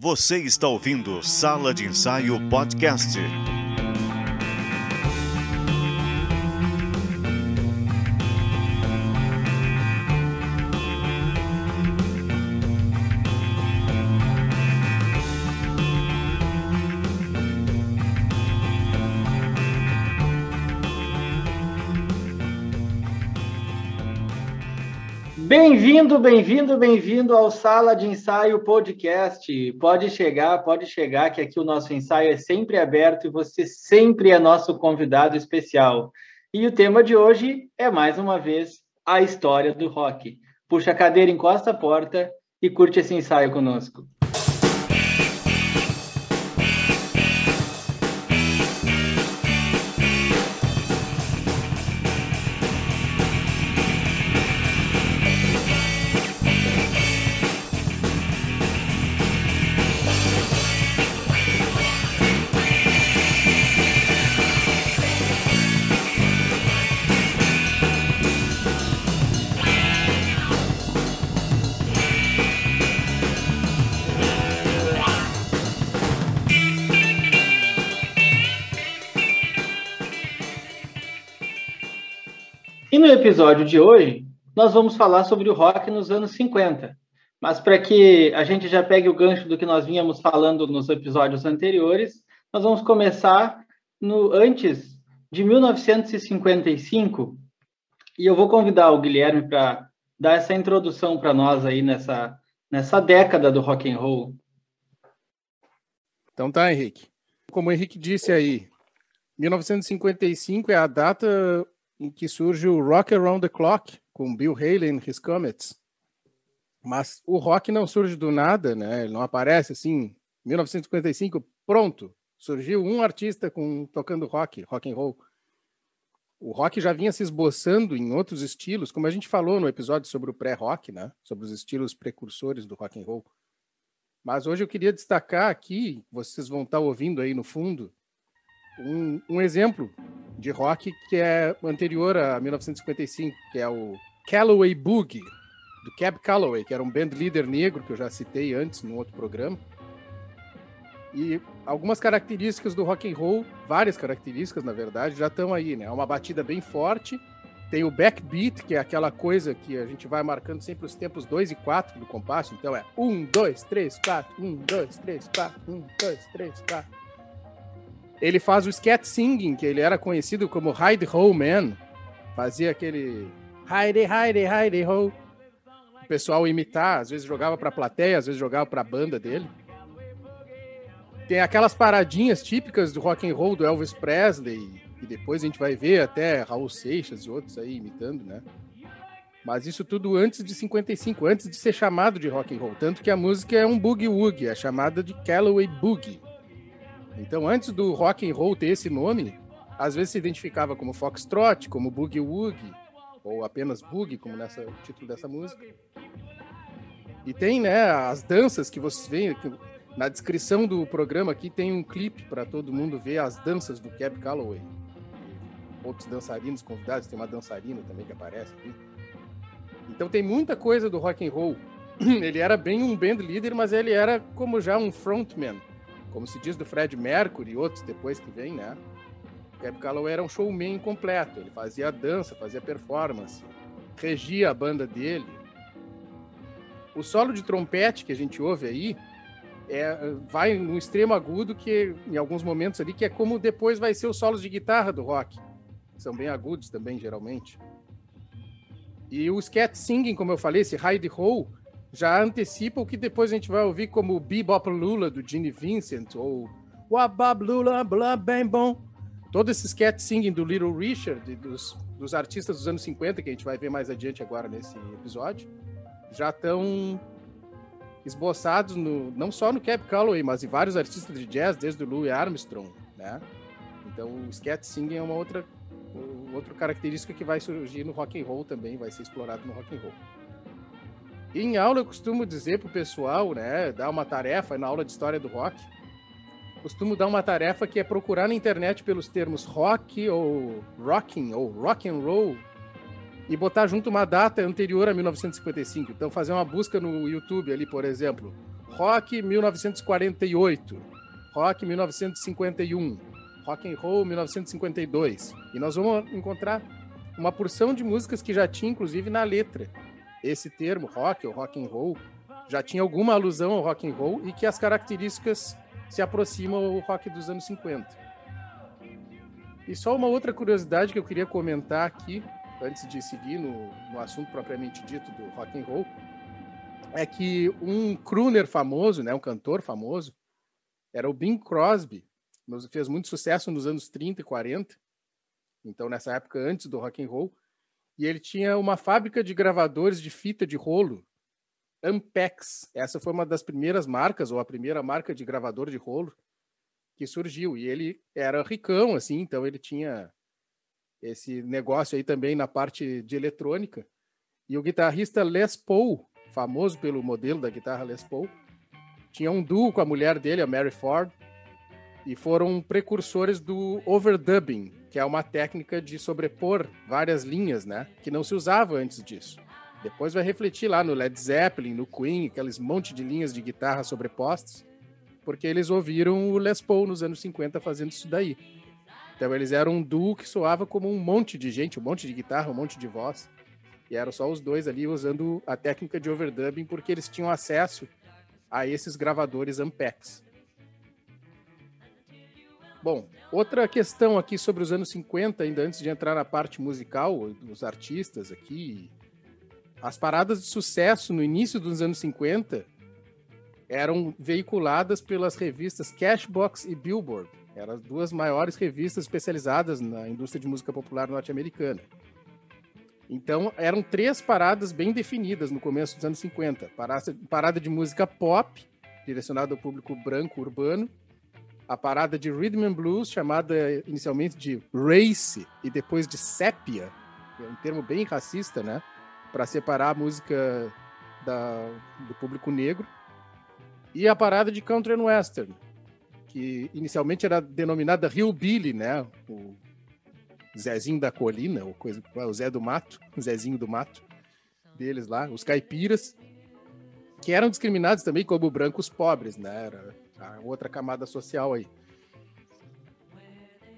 Você está ouvindo Sala de Ensaio Podcast. Bem-vindo, bem-vindo, bem-vindo ao Sala de Ensaio Podcast. Pode chegar, pode chegar, que aqui o nosso ensaio é sempre aberto e você sempre é nosso convidado especial. E o tema de hoje é, mais uma vez, a história do rock. Puxa a cadeira, encosta a porta e curte esse ensaio conosco. Episódio de hoje, nós vamos falar sobre o rock nos anos 50. Mas para que a gente já pegue o gancho do que nós vínhamos falando nos episódios anteriores, nós vamos começar no antes de 1955. E eu vou convidar o Guilherme para dar essa introdução para nós aí nessa, nessa década do rock and roll. Então tá, Henrique. Como o Henrique disse aí, 1955 é a data em que surge o Rock Around the Clock, com Bill Haley and His Comets. Mas o rock não surge do nada, né? Ele não aparece assim, 1955, pronto. Surgiu um artista com tocando rock, rock and roll. O rock já vinha se esboçando em outros estilos, como a gente falou no episódio sobre o pré-rock, né? Sobre os estilos precursores do rock and roll. Mas hoje eu queria destacar aqui, vocês vão estar ouvindo aí no fundo, um, um exemplo de rock que é anterior a 1955, que é o Calloway Boogie, do Cab Calloway, que era um band leader negro que eu já citei antes num outro programa. E algumas características do rock and roll, várias características na verdade, já estão aí, né? É uma batida bem forte, tem o backbeat, que é aquela coisa que a gente vai marcando sempre os tempos 2 e 4 do compasso, então é 1 2 3 4, 1 2 3 4, 1 2 3 4. Ele faz o scat singing, que ele era conhecido como Hide Ho Man. Fazia aquele Hide, Hide, Hide Ho. O pessoal imitar, às vezes jogava para a plateia, às vezes jogava para a banda dele. Tem aquelas paradinhas típicas do rock and roll do Elvis Presley, e depois a gente vai ver até Raul Seixas e outros aí imitando, né? Mas isso tudo antes de 55, antes de ser chamado de rock and roll, tanto que a música é um boogie woogie, é chamada de Calloway Boogie. Então, antes do rock and roll ter esse nome, às vezes se identificava como foxtrot, como boogie woogie, ou apenas boogie, como nessa o título dessa música. E tem, né, as danças que vocês veem na descrição do programa aqui tem um clipe para todo mundo ver as danças do Cab Calloway. Outros dançarinos convidados, tem uma dançarina também que aparece aqui. Então tem muita coisa do rock and roll. Ele era bem um band leader, mas ele era como já um frontman como se diz do Fred Mercury e outros depois que vem, né? Cab Calloway era um showman completo. Ele fazia dança, fazia performance, regia a banda dele. O solo de trompete que a gente ouve aí é, vai no extremo agudo que em alguns momentos ali que é como depois vai ser os solos de guitarra do rock. São bem agudos também geralmente. E o scat singing, como eu falei, esse hide ho, já antecipa o que depois a gente vai ouvir como Bebop Lula do Gene Vincent ou Wabab Lula Blah Bem Bom. Todo esse sketch singing do Little Richard dos, dos artistas dos anos 50 que a gente vai ver mais adiante agora nesse episódio já estão esboçados no, não só no Cab Calloway, mas em vários artistas de jazz, desde o Louis Armstrong, né? Então o sketch singing é uma outra outra característica que vai surgir no rock and roll também, vai ser explorado no rock and roll. Em aula eu costumo dizer pro pessoal, né, dar uma tarefa na aula de história do rock. Costumo dar uma tarefa que é procurar na internet pelos termos rock ou rocking ou rock and roll e botar junto uma data anterior a 1955. Então fazer uma busca no YouTube ali, por exemplo, rock 1948, rock 1951, rock and roll 1952. E nós vamos encontrar uma porção de músicas que já tinha inclusive na letra esse termo rock ou rock and roll já tinha alguma alusão ao rock and roll e que as características se aproximam ao rock dos anos 50. E só uma outra curiosidade que eu queria comentar aqui, antes de seguir no, no assunto propriamente dito do rock and roll, é que um crooner famoso, né, um cantor famoso, era o Bing Crosby, fez muito sucesso nos anos 30 e 40, então nessa época antes do rock and roll, e ele tinha uma fábrica de gravadores de fita de rolo Ampex. Essa foi uma das primeiras marcas, ou a primeira marca de gravador de rolo que surgiu. E ele era ricão, assim, então ele tinha esse negócio aí também na parte de eletrônica. E o guitarrista Les Paul, famoso pelo modelo da guitarra Les Paul, tinha um duo com a mulher dele, a Mary Ford, e foram precursores do overdubbing, que é uma técnica de sobrepor várias linhas, né, que não se usava antes disso. Depois vai refletir lá no Led Zeppelin, no Queen, aqueles monte de linhas de guitarra sobrepostas, porque eles ouviram o Les Paul nos anos 50 fazendo isso daí. Então eles eram um duo que soava como um monte de gente, um monte de guitarra, um monte de voz. E eram só os dois ali usando a técnica de overdubbing porque eles tinham acesso a esses gravadores Ampex. Bom, outra questão aqui sobre os anos 50, ainda antes de entrar na parte musical dos artistas aqui, as paradas de sucesso no início dos anos 50 eram veiculadas pelas revistas Cashbox e Billboard. Eram as duas maiores revistas especializadas na indústria de música popular norte-americana. Então, eram três paradas bem definidas no começo dos anos 50. Parada de música pop, direcionada ao público branco urbano. A parada de rhythm and blues, chamada inicialmente de race e depois de sépia, é um termo bem racista, né? para separar a música da, do público negro. E a parada de country and western, que inicialmente era denominada Hillbilly, né? O Zezinho da Colina, ou coisa, o Zé do Mato, Zezinho do Mato, deles lá, os caipiras, que eram discriminados também como brancos pobres, né? Era a outra camada social aí.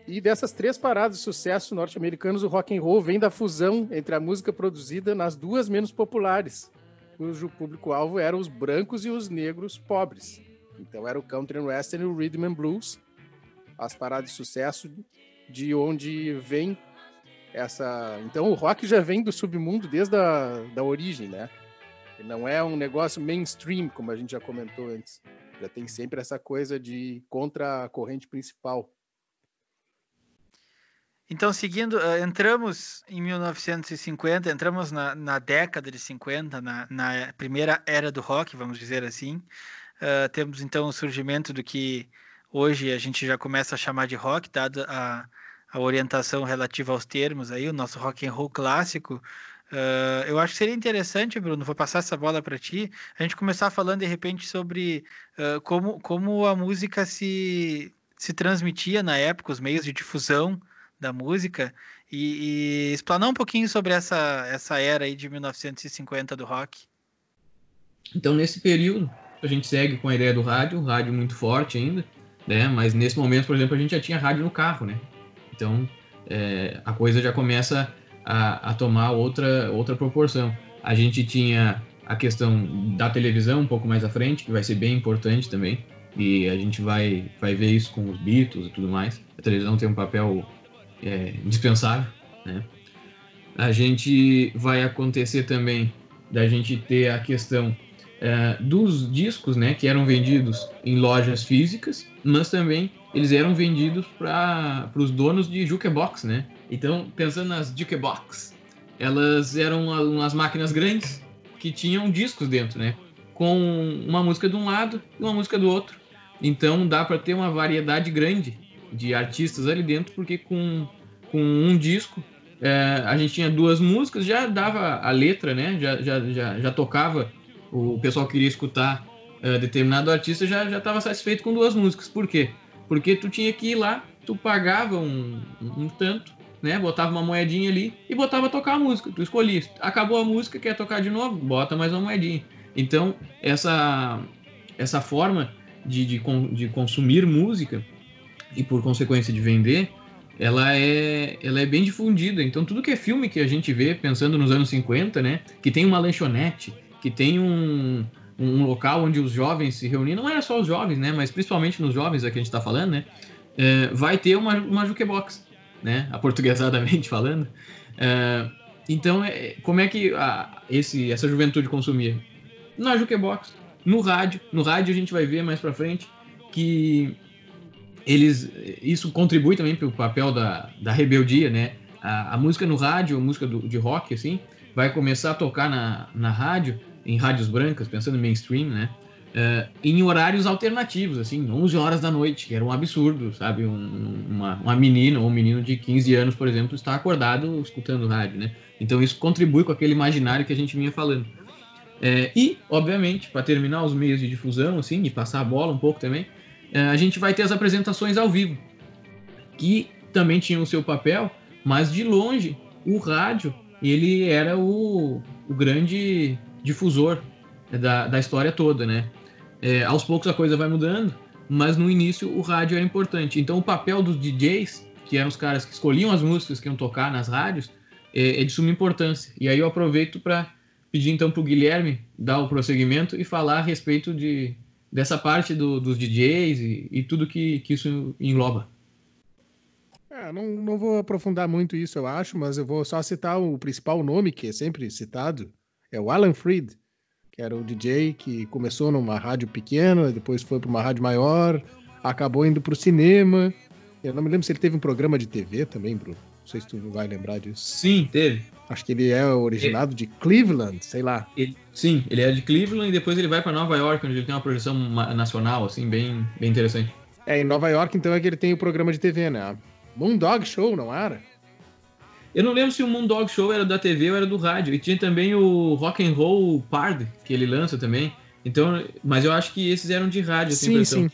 E dessas três paradas de sucesso norte-americanos, o rock and roll vem da fusão entre a música produzida nas duas menos populares, cujo público-alvo eram os brancos e os negros pobres. Então era o country and western e o rhythm and blues, as paradas de sucesso de onde vem essa. Então o rock já vem do submundo desde a da origem, né? Não é um negócio mainstream, como a gente já comentou antes. Já tem sempre essa coisa de contra a corrente principal. Então, seguindo, uh, entramos em 1950, entramos na, na década de 50, na, na, primeira era do rock, vamos dizer assim. Uh, temos então o surgimento do que hoje a gente já começa a chamar de rock, dada a orientação relativa aos termos aí, o nosso rock and roll clássico. Uh, eu acho que seria interessante, Bruno, vou passar essa bola para ti, a gente começar falando de repente sobre como, como a música se, se transmitia na época, os meios de difusão da música e, e, explanar um pouquinho sobre essa, essa era aí de 1950 do rock. Então, nesse período, a gente segue com a ideia do rádio, rádio muito forte ainda, né? Mas nesse momento, por exemplo, a gente já tinha rádio no carro, né? Então, é, a coisa já começa a, a tomar outra, outra proporção. A gente tinha a questão da televisão um pouco mais à frente, que vai ser bem importante também, e a gente vai, vai ver isso com os Beatles e tudo mais. A televisão tem um papel é, indispensável, né? A gente vai acontecer também da gente ter a questão é, dos discos, né, que eram vendidos em lojas físicas, mas também eles eram vendidos para os donos de jukebox, né? Então, pensando nas jukebox, elas eram umas máquinas grandes que tinham discos dentro, né? Com uma música de um lado e uma música do outro. Então, dá para ter uma variedade grande de artistas ali dentro, porque com, com um disco é, a gente tinha duas músicas, já dava a letra, né? Já, já, já, já tocava, o pessoal queria escutar é, determinado artista, já estava satisfeito com duas músicas. Por quê? Porque tu tinha que ir lá, tu pagava um, um tanto, né? Botava uma moedinha ali e botava tocar a música. Tu escolhia. Acabou a música, quer tocar de novo? Bota mais uma moedinha. Então, essa essa forma de, de, de consumir música e por consequência de vender, ela é, ela é bem difundida. Então, tudo que é filme que a gente vê, pensando nos anos 50, né, que tem uma lanchonete, que tem um, um local onde os jovens se reúnem, não é só os jovens, né, mas principalmente nos jovens a que a gente está falando, né, é, vai ter uma, uma jukebox, né, aportuguesadamente falando. É, então, é, como é que a, esse, essa juventude consumia? Na jukebox, no rádio. No rádio a gente vai ver mais para frente que eles isso contribui também para o papel da, da rebeldia, né? A, a, música no rádio, a música do, de rock, assim, vai começar a tocar na, na rádio, em rádios brancas, pensando em mainstream, né? Uh, em horários alternativos, assim, 11 horas da noite, que era um absurdo, sabe? Um, uma, uma menina ou um menino de 15 anos, por exemplo, está acordado escutando rádio, né? Então isso contribui com aquele imaginário que a gente vinha falando. É, e, obviamente, para terminar os meios de difusão, assim, e passar a bola um pouco também, é, a gente vai ter as apresentações ao vivo, que também tinham o seu papel, mas de longe o rádio ele era o, o grande difusor da, da história toda, né? É, aos poucos a coisa vai mudando, mas no início o rádio era importante. Então o papel dos DJs, que eram os caras que escolhiam as músicas que iam tocar nas rádios, é, é de suma importância. E aí eu aproveito para pedir então para o Guilherme dar o prosseguimento e falar a respeito de, dessa parte do, dos DJs e, e, tudo que, que isso engloba. É, não, não vou aprofundar muito isso, eu acho, mas eu vou só citar o principal nome que é sempre citado, é o Alan Freed, que era o DJ que começou numa rádio pequena, depois foi para uma rádio maior, acabou indo para o cinema. Eu não me lembro se ele teve um programa de TV também, Bruno. Não sei se tu vai lembrar disso. Sim, teve. Acho que ele é originado ele... de Cleveland, sei lá. Ele... Sim, ele é de Cleveland e depois ele vai para Nova York, onde ele tem uma projeção nacional, assim, bem, bem interessante. É, em Nova York, então, é que ele tem o programa de TV, né? Moondog Show, não era? Eu não lembro se o Moondog Show era da TV ou era do rádio. E tinha também o Rock and Roll Pard, que ele lança também. Então, mas eu acho que esses eram de rádio, sim, sim.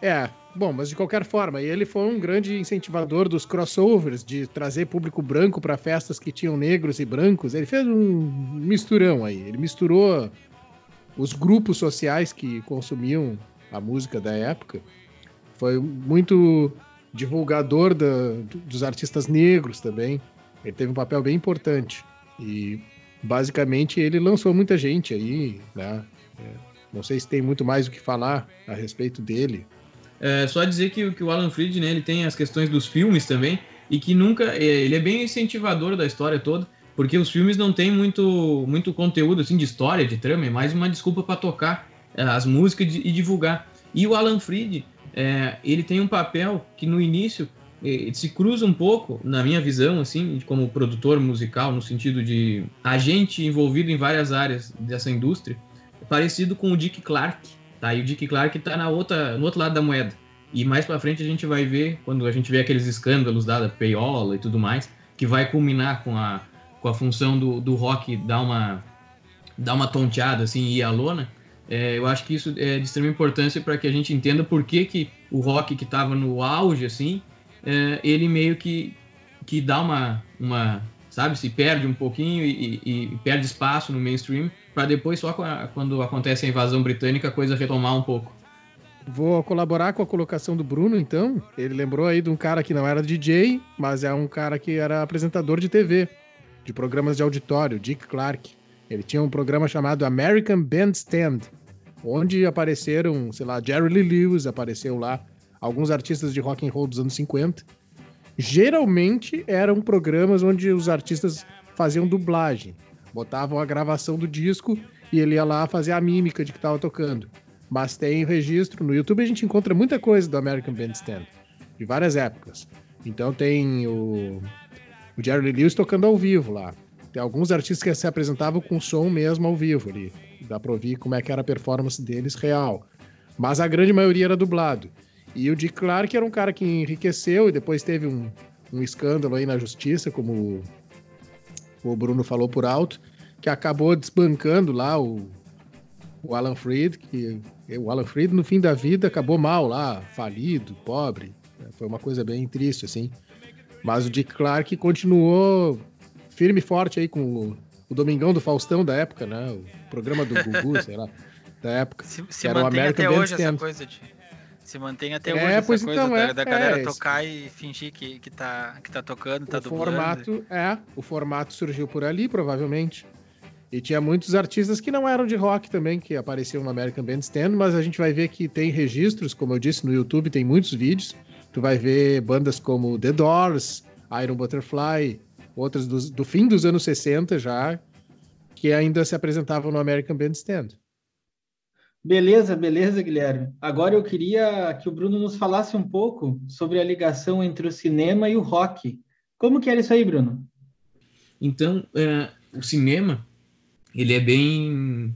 É, Bom, mas de qualquer forma, ele foi um grande incentivador dos crossovers, de trazer público branco para festas que tinham negros e brancos. Ele fez um misturão aí. Ele misturou os grupos sociais que consumiam a música da época. Foi muito divulgador da, dos artistas negros também. Ele teve um papel bem importante. E basicamente ele lançou muita gente aí, né? É, não sei se tem muito mais o que falar a respeito dele. É, só dizer que, que o Alan Freed, né, ele tem as questões dos filmes também, e que nunca. É, ele é bem incentivador da história toda, porque os filmes não têm muito, muito conteúdo assim, de história, de trama, é mais uma desculpa para tocar é, as músicas e divulgar. E o Alan Freed, é, ele tem um papel que no início se cruza um pouco, na minha visão, assim, como produtor musical, no sentido de agente envolvido em várias áreas dessa indústria, parecido com o Dick Clark, Tá? E o Dick Clark está na outra, no outro lado da moeda. E mais para frente a gente vai ver, quando a gente vê aqueles escândalos da payola e tudo mais, que vai culminar com a, com a função do, do rock dar uma, dar uma tonteada assim, e ir à lona. É, eu acho que isso é de extrema importância para que a gente entenda por que, que o rock que estava no auge, assim, é, ele meio que, que dá uma, uma, sabe, se perde um pouquinho e, e, e perde espaço no mainstream para depois, só quando acontece a invasão britânica, a coisa retomar um pouco. Vou colaborar com a colocação do Bruno, então. Ele lembrou aí de um cara que não era DJ, mas é um cara que era apresentador de TV, de programas de auditório, Dick Clark. Ele tinha um programa chamado American Bandstand, onde apareceram, sei lá, Jerry Lee Lewis apareceu lá, alguns artistas de rock and roll dos anos 50. Geralmente eram programas onde os artistas faziam dublagem. Botavam a gravação do disco e ele ia lá fazer a mímica de que estava tocando. Mas tem registro. No YouTube a gente encontra muita coisa do American Bandstand, de várias épocas. Então tem o, o Jerry Lewis tocando ao vivo lá. Tem alguns artistas que se apresentavam com som mesmo ao vivo ali. Dá pra ouvir como é que era a performance deles real. Mas a grande maioria era dublado. E o Dick Clark era um cara que enriqueceu e depois teve um, um escândalo aí na justiça, como o Bruno falou por alto, que acabou desbancando lá o, o Alan Freed, que o Alan Freed no fim da vida acabou mal lá, falido, pobre. Foi uma coisa bem triste, assim. Mas o Dick Clark continuou firme e forte aí com o, o Domingão do Faustão da época, né? O programa do Gugu, sei lá. da época. Se, se Era o mantém até hoje essa coisa de. Se mantém até É, hoje essa pois coisa então, da, é, da galera é, tocar e fingir que, que, tá, que tá tocando, tá o dublando. formato é, o formato surgiu por ali, provavelmente. E tinha muitos artistas que não eram de rock também, que apareciam no American Bandstand, mas a gente vai ver que tem registros, como eu disse, no YouTube tem muitos vídeos. Tu vai ver bandas como The Doors, Iron Butterfly, outras dos- do fim dos anos 60 já, que ainda se apresentavam no American Bandstand. Beleza, beleza, Guilherme. Agora eu queria que o Bruno nos falasse um pouco sobre a ligação entre o cinema e o rock. Como que era isso aí, Bruno? Então, é, o cinema, ele é bem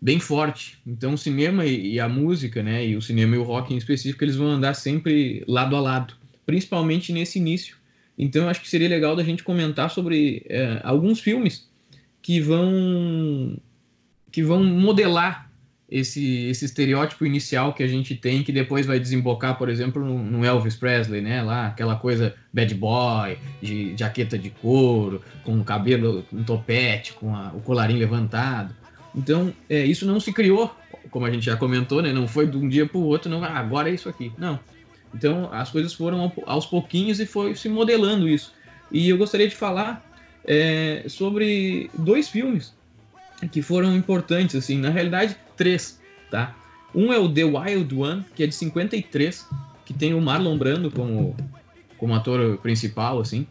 bem forte. Então, o cinema e, e a música, né, e o cinema e o rock em específico, eles vão andar sempre lado a lado, principalmente nesse início. Então, eu acho que seria legal da gente comentar sobre é, alguns filmes que vão que vão modelar esse, esse estereótipo inicial que a gente tem, que depois vai desembocar, por exemplo, no, no Elvis Presley, né? Lá, aquela coisa bad boy, de jaqueta de couro, com o cabelo um topete, com a- o colarinho levantado. Então, é, isso não se criou, como a gente já comentou, né? Não foi de um dia para o outro, não, ah, agora é isso aqui. Não. Então, as coisas foram ao- aos pouquinhos e foi se modelando isso. E eu gostaria de falar é, sobre dois filmes que foram importantes, assim, na realidade, três, tá? Um é o The Wild One, que é de 53, que tem o Marlon Brando como, como ator principal, assim.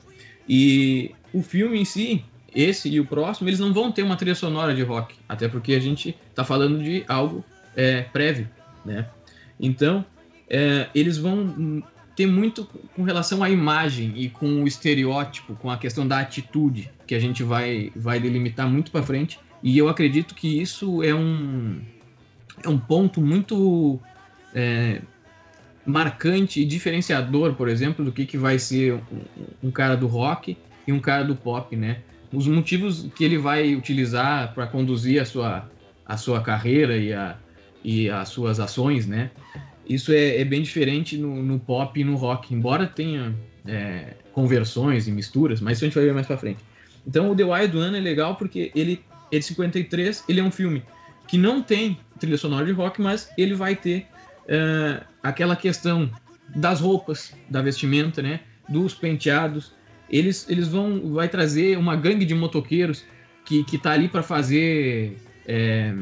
E o filme em si, esse e o próximo, eles não vão ter uma trilha sonora de rock, até porque a gente tá falando de algo é, prévio, né? Então, é, eles vão ter muito com relação à imagem e com o estereótipo, com a questão da atitude, que a gente vai, vai delimitar muito para frente. E eu acredito que isso é um, é um ponto muito é, marcante e diferenciador, por exemplo, do que, que vai ser um, um cara do rock e um cara do pop, né? Os motivos que ele vai utilizar para conduzir a sua, a sua carreira e, a, e as suas ações, né? Isso é, é bem diferente no, no pop e no rock, embora tenha é, conversões e misturas, mas isso a gente vai ver mais para frente. Então o The Wild One é legal porque ele é de 53, ele é um filme que não tem trilha sonora de rock, mas ele vai ter é, aquela questão das roupas, da vestimenta, né? Dos penteados. Eles, eles vão vai trazer uma gangue de motoqueiros que, que tá ali para fazer é,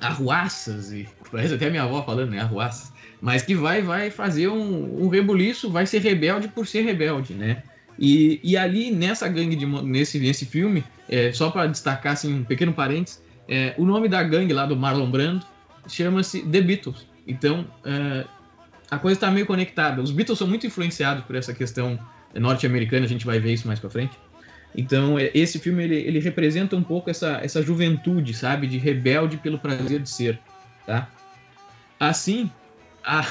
arruaças e parece até minha avó falando, né? Arruaças. Mas que vai vai fazer um, um rebuliço, vai ser rebelde por ser rebelde, né? E, e ali nessa gangue de nesse nesse filme, é, só para destacar assim um pequeno parênteses, é, o nome da gangue lá do Marlon Brando chama-se The Beatles. Então é, a coisa está meio conectada. Os Beatles são muito influenciados por essa questão norte-americana, a gente vai ver isso mais para frente. Então é, esse filme ele, ele representa um pouco essa, essa juventude, sabe, de rebelde pelo prazer de ser, tá? Assim, a...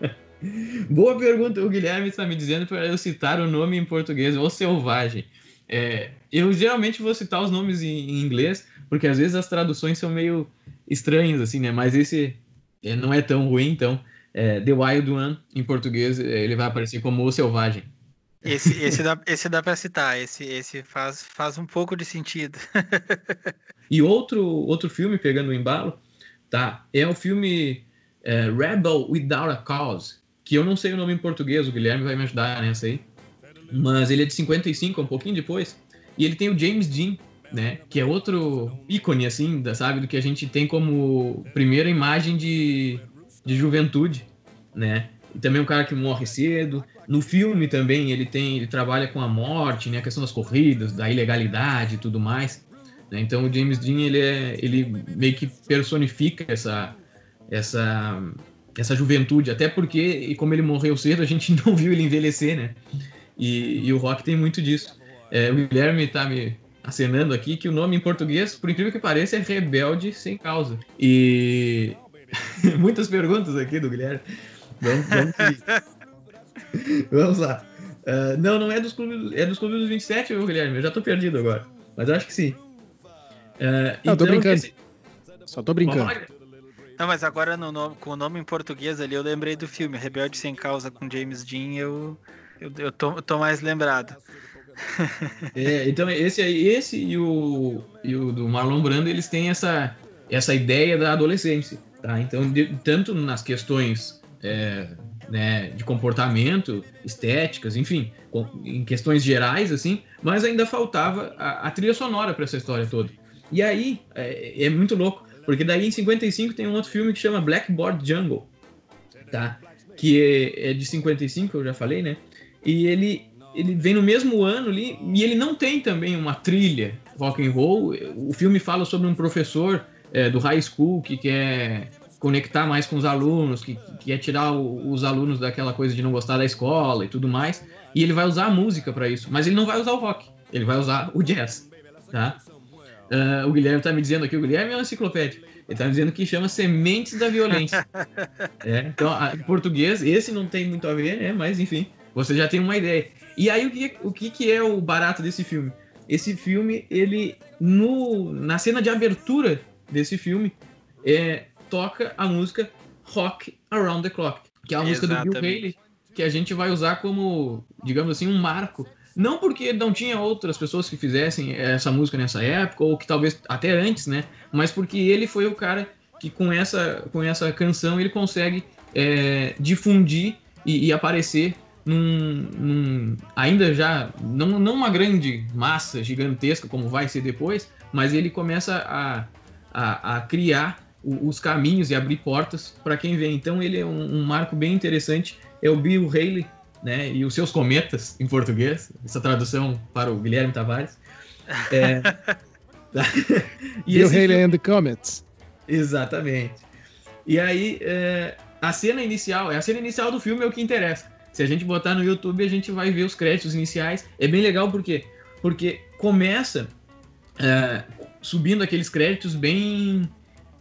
boa pergunta. O Guilherme está me dizendo para eu citar o nome em português, O Selvagem. É, eu geralmente vou citar os nomes em, em inglês, porque às vezes as traduções são meio estranhas, assim, né? Mas esse é, não é tão ruim, então. É, The Wild One, em português, é, ele vai aparecer como O Selvagem. Esse, esse dá, esse dá para citar, esse, esse faz, faz um pouco de sentido. E outro, outro filme, pegando o embalo, tá? É o filme é, Rebel Without a Cause, que eu não sei o nome em português, o Guilherme vai me ajudar nessa aí. Mas ele é de 55, um pouquinho depois. E ele tem o James Dean, né? Que é outro ícone, assim, da, sabe? Do que a gente tem como primeira imagem de, de juventude, né? E também um cara que morre cedo. No filme também ele tem, ele trabalha com a morte, né? A questão das corridas, da ilegalidade e tudo mais. né? Então o James Dean ele é, ele meio que personifica essa, essa, essa juventude. Até porque, e como ele morreu cedo, a gente não viu ele envelhecer, né? E, e o rock tem muito disso. É, o Guilherme tá me acenando aqui que o nome em português, por incrível que pareça, é Rebelde Sem Causa. E muitas perguntas aqui do Guilherme. Vamos, vamos. Vamos lá. Uh, não, não é dos clubes, é dos clubes dos 27, viu, Guilherme? Eu já tô perdido agora. Mas eu acho que sim. Uh, Não, tô brincando. esse- Só tô brincando. Não, mas agora no nome- com o nome em português ali, eu lembrei do filme Rebelde Sem Causa com James Dean, eu, eu, eu tô, eu tô mais lembrado. É, então esse aí, esse e o, e o do Marlon Brando, eles têm essa, essa ideia da adolescência, tá? Então, de, tanto nas questões é, né, de comportamento, estéticas, enfim, com, em questões gerais, assim, mas ainda faltava a, a trilha sonora para essa história toda. E aí, é, é, muito louco, porque daí em 55 tem um outro filme que chama Blackboard Jungle, tá? Que é, é de 55, eu já falei, né? E ele, ele vem no mesmo ano ali, e ele não tem também uma trilha rock and roll. O filme fala sobre um professor é, do high school que quer conectar mais com os alunos, que, que quer tirar o, os alunos daquela coisa de não gostar da escola e tudo mais. E ele vai usar a música para isso, mas ele não vai usar o rock, ele vai usar o jazz, tá? Uh, o Guilherme tá me dizendo aqui, o Guilherme é uma enciclopédia. Ele tá me dizendo que chama Sementes da Violência. é, então, em português, esse não tem muito a ver, né? Mas enfim, você já tem uma ideia. E aí, o que, o que, que é o barato desse filme? Esse filme, ele, no, na cena de abertura desse filme, é, toca a música Rock Around the Clock, que é a música Exatamente. do Bill Haley, que a gente vai usar como, digamos assim, um marco não porque não tinha outras pessoas que fizessem essa música nessa época, ou que talvez até antes, né? Mas porque ele foi o cara que com essa, com essa canção ele consegue é, difundir e, e aparecer num, num, ainda já não, não uma grande massa gigantesca como vai ser depois, mas ele começa a, a, a criar o, os caminhos e abrir portas para quem vem. Então ele é um, um, marco bem interessante. É o Bill Haley né? E os seus cometas em português, essa tradução para o Guilherme Tavares. É, e Bill Haley filme... and the Comets. Exatamente. E aí, é, a cena inicial, é a cena inicial do filme é o que interessa. Se a gente botar no YouTube, a gente vai ver os créditos iniciais. É bem legal porque porque começa é, subindo aqueles créditos bem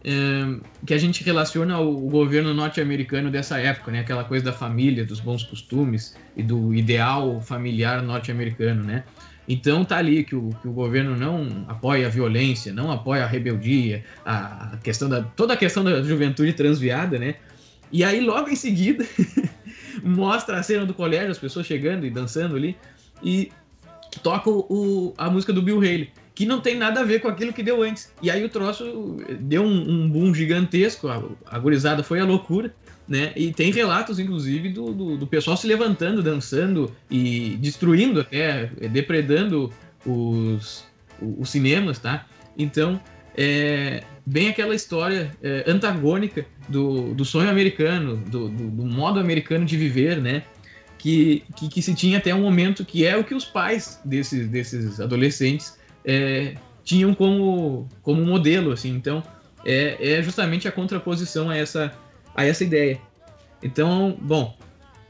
é, que a gente relaciona ao governo norte-americano dessa época, né? Aquela coisa da família, dos bons costumes e do ideal familiar norte-americano, né? Então tá ali que o, que o governo não apoia a violência, não apoia a rebeldia, a questão da toda a questão da juventude transviada, né? E aí logo em seguida mostra a cena do colégio, as pessoas chegando e dançando ali e toca o, a música do Bill Haley que não tem nada a ver com aquilo que deu antes. E aí o troço deu um, um boom gigantesco, a, a gurizada foi a loucura, né? E tem relatos, inclusive, do, do, do, pessoal se levantando, dançando e destruindo até, depredando os, os cinemas, tá? Então, é bem aquela história é, antagônica do, do sonho americano, do, do, do, modo americano de viver, né? Que, que, que, se tinha até um momento que é o que os pais desses, desses adolescentes é, tinham como, como modelo, assim. Então, é, é justamente a contraposição a essa, a essa ideia. Então, bom,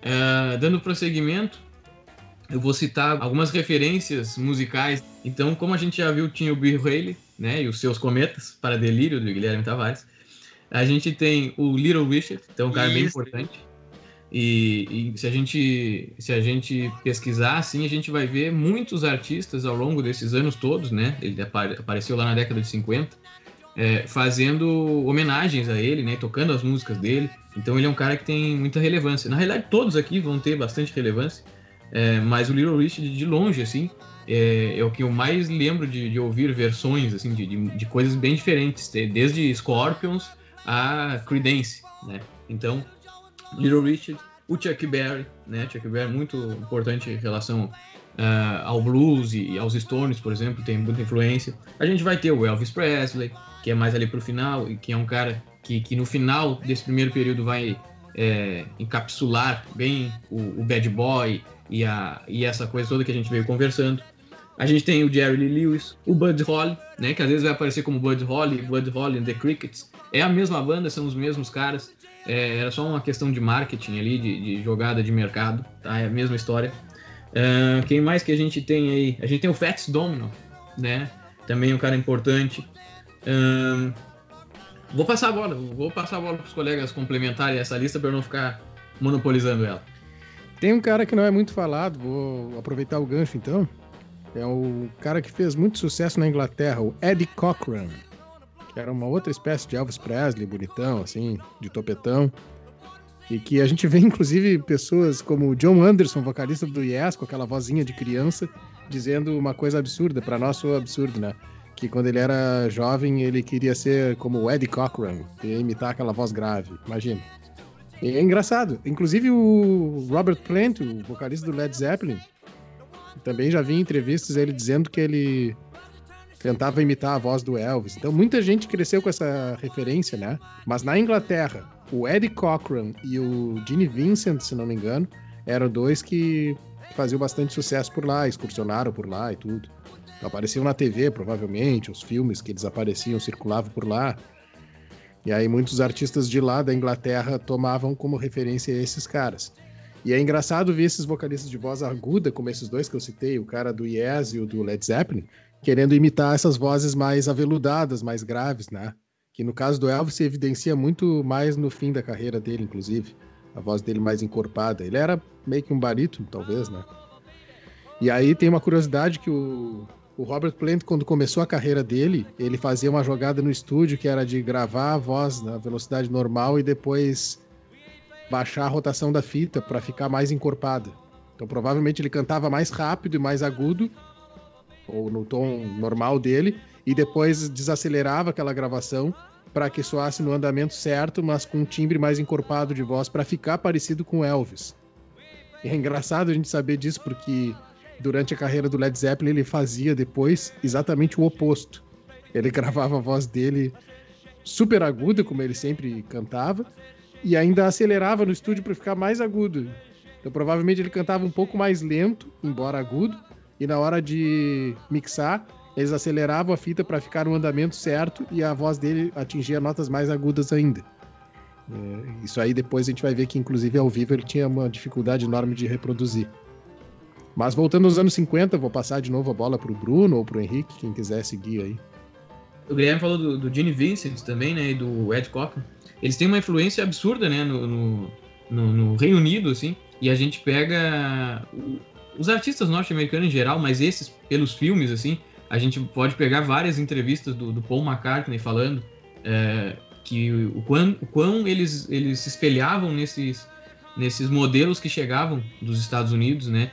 é, dando prosseguimento, eu vou citar algumas referências musicais. Então, como a gente já viu, tinha o Bill Haley, né, e os seus cometas para delírio do Guilherme Tavares. A gente tem o Little Richard, então um cara Isso. bem importante. E, e, se, a gente, se a gente pesquisar, assim, a gente vai ver muitos artistas ao longo desses anos todos, né? Ele apareceu lá na década de 50, é, fazendo homenagens a ele, né? Tocando as músicas dele. Então ele é um cara que tem muita relevância. Na realidade, todos aqui vão ter bastante relevância, é, mas o Little Richard, de longe, assim, é, é, o que eu mais lembro de, de ouvir versões, assim, de, de, de coisas bem diferentes, desde Scorpions a Creedence, né? Então, Little Richard, o Chuck Berry, né? Chuck Berry é muito importante em relação uh, ao blues e aos Stones, por exemplo, tem muita influência. A gente vai ter o Elvis Presley, que é mais ali pro final, e que é um cara que, que no final desse primeiro período vai é, encapsular bem o, o, bad boy e, a, e essa coisa toda que a gente veio conversando. A gente tem o Jerry Lee Lewis, o Bud Holly, né, que às vezes vai aparecer como Bud Holly, Bud Holly and the Crickets. É a mesma banda, são os mesmos caras. É, era só uma questão de marketing ali, de, de, jogada de mercado, tá? É a mesma história. Uh, quem mais que a gente tem aí? A gente tem o Fats Domino, né? Também um cara importante. Uh, vou passar a bola, vou passar a bola para os colegas complementarem essa lista para eu não ficar monopolizando ela. Tem um cara que não é muito falado, vou aproveitar o gancho então. É o cara que fez muito sucesso na Inglaterra, o Eddie Cochran que era uma outra espécie de Elvis Presley, bonitão, assim, de topetão. E que a gente vê, inclusive, pessoas como o John Anderson, vocalista do Yes, com aquela vozinha de criança, dizendo uma coisa absurda, para nós soa absurdo, né? que quando ele era jovem ele queria ser como o Eddie Cochran, e imitar aquela voz grave. Imagina. E é engraçado. Inclusive o Robert Plant, o vocalista do Led Zeppelin, também já vi entrevistas ele dizendo que ele tentava imitar a voz do Elvis. Então muita gente cresceu com essa referência, né? Mas na Inglaterra, o Eddie Cochran e o Gene Vincent, se não me engano, eram dois que faziam bastante sucesso por lá, excursionaram por lá e tudo. Apareciam na TV, provavelmente, os filmes que eles apareciam circulavam por lá. E aí muitos artistas de lá da Inglaterra tomavam como referência esses caras. E é engraçado ver esses vocalistas de voz aguda, como esses dois que eu citei, o cara do Yes e o do Led Zeppelin, querendo imitar essas vozes mais aveludadas, mais graves, né? Que no caso do Elvis se evidencia muito mais no fim da carreira dele, inclusive. A voz dele mais encorpada. Ele era meio que um barítono, talvez, né? E aí tem uma curiosidade que o, o Robert Plant, quando começou a carreira dele, ele fazia uma jogada no estúdio que era de gravar a voz na velocidade normal e depois baixar a rotação da fita para ficar mais encorpada. Então provavelmente ele cantava mais rápido e mais agudo, ou no tom normal dele, e depois desacelerava aquela gravação para que soasse no andamento certo, mas com um timbre mais encorpado de voz para ficar parecido com Elvis. E é engraçado a gente saber disso porque durante a carreira do Led Zeppelin, ele fazia depois exatamente o oposto. Ele gravava a voz dele super aguda, como ele sempre cantava, e ainda acelerava no estúdio para ficar mais agudo. Então, provavelmente ele cantava um pouco mais lento, embora agudo, e na hora de mixar, eles aceleravam a fita para ficar no andamento certo e a voz dele atingia notas mais agudas ainda. É, isso aí depois a gente vai ver que, inclusive, ao vivo ele tinha uma dificuldade enorme de reproduzir. Mas voltando aos anos 50, vou passar de novo a bola para o Bruno ou para o Henrique, quem quiser seguir aí. O Guilherme falou do, do Gene Vincent também, né, e do Ed Cochran. Eles têm uma influência absurda, né, no, no, no, no Reino Unido, assim, e a gente pega os artistas norte-americanos em geral, mas esses pelos filmes, assim, a gente pode pegar várias entrevistas do, do Paul McCartney falando é, que o quão, o quão eles, eles se espelhavam nesses, nesses modelos que chegavam dos Estados Unidos, né?